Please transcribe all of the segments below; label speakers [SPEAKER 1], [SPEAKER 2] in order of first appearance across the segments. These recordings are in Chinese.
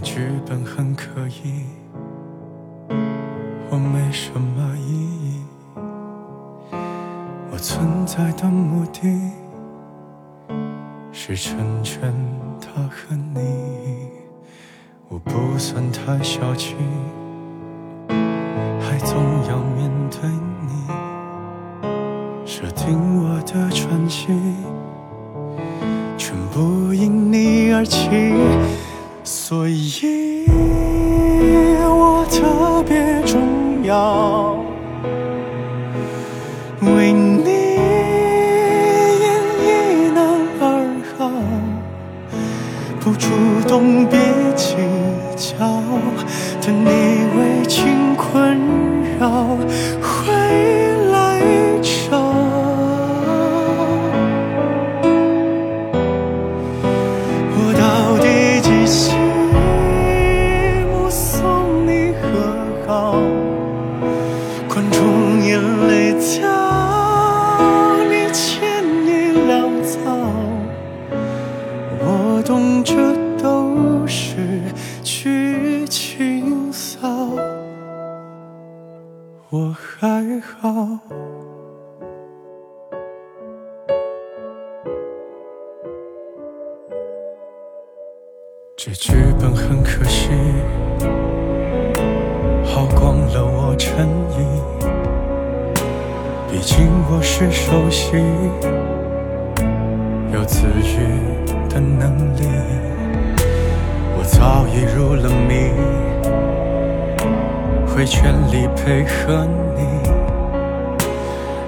[SPEAKER 1] 剧本很可疑，我没什么意义。我存在的目的是成全他和你。我不算太小气，还总要面对你。设定我的传奇，全部因你而起。所以我特别重要，眼泪掉，你牵你潦草。我懂这都是剧情骚，我还好。这剧本很可惜，耗光了我诚意。毕竟我是首席，有自愈的能力。我早已入了迷，会全力配合你，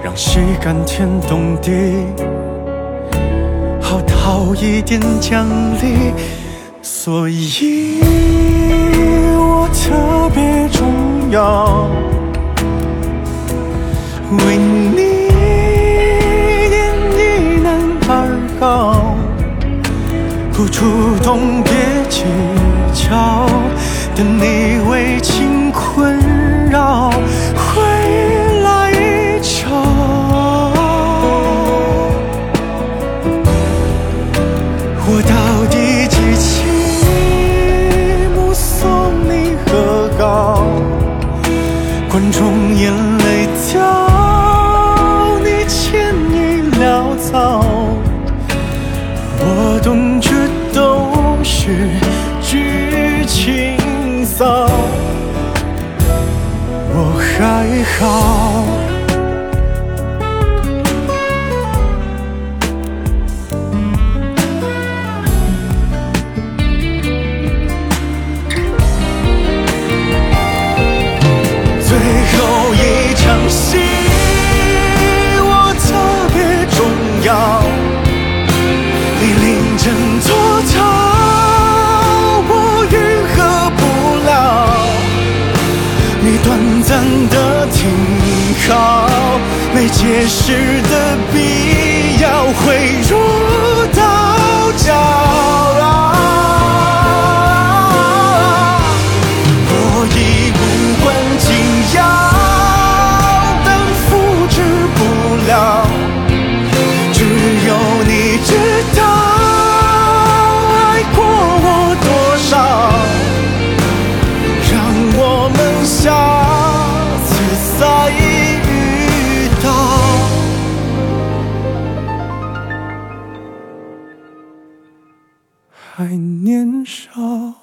[SPEAKER 1] 让戏感天动地，好讨一点奖励。所以我特别重要，为你演一男二号，不主动别计较，等你为情困扰回来找。我到底几期目送你和好，观众眼泪掉，好。最后靠，没解释的必要，会如刀绞还年少。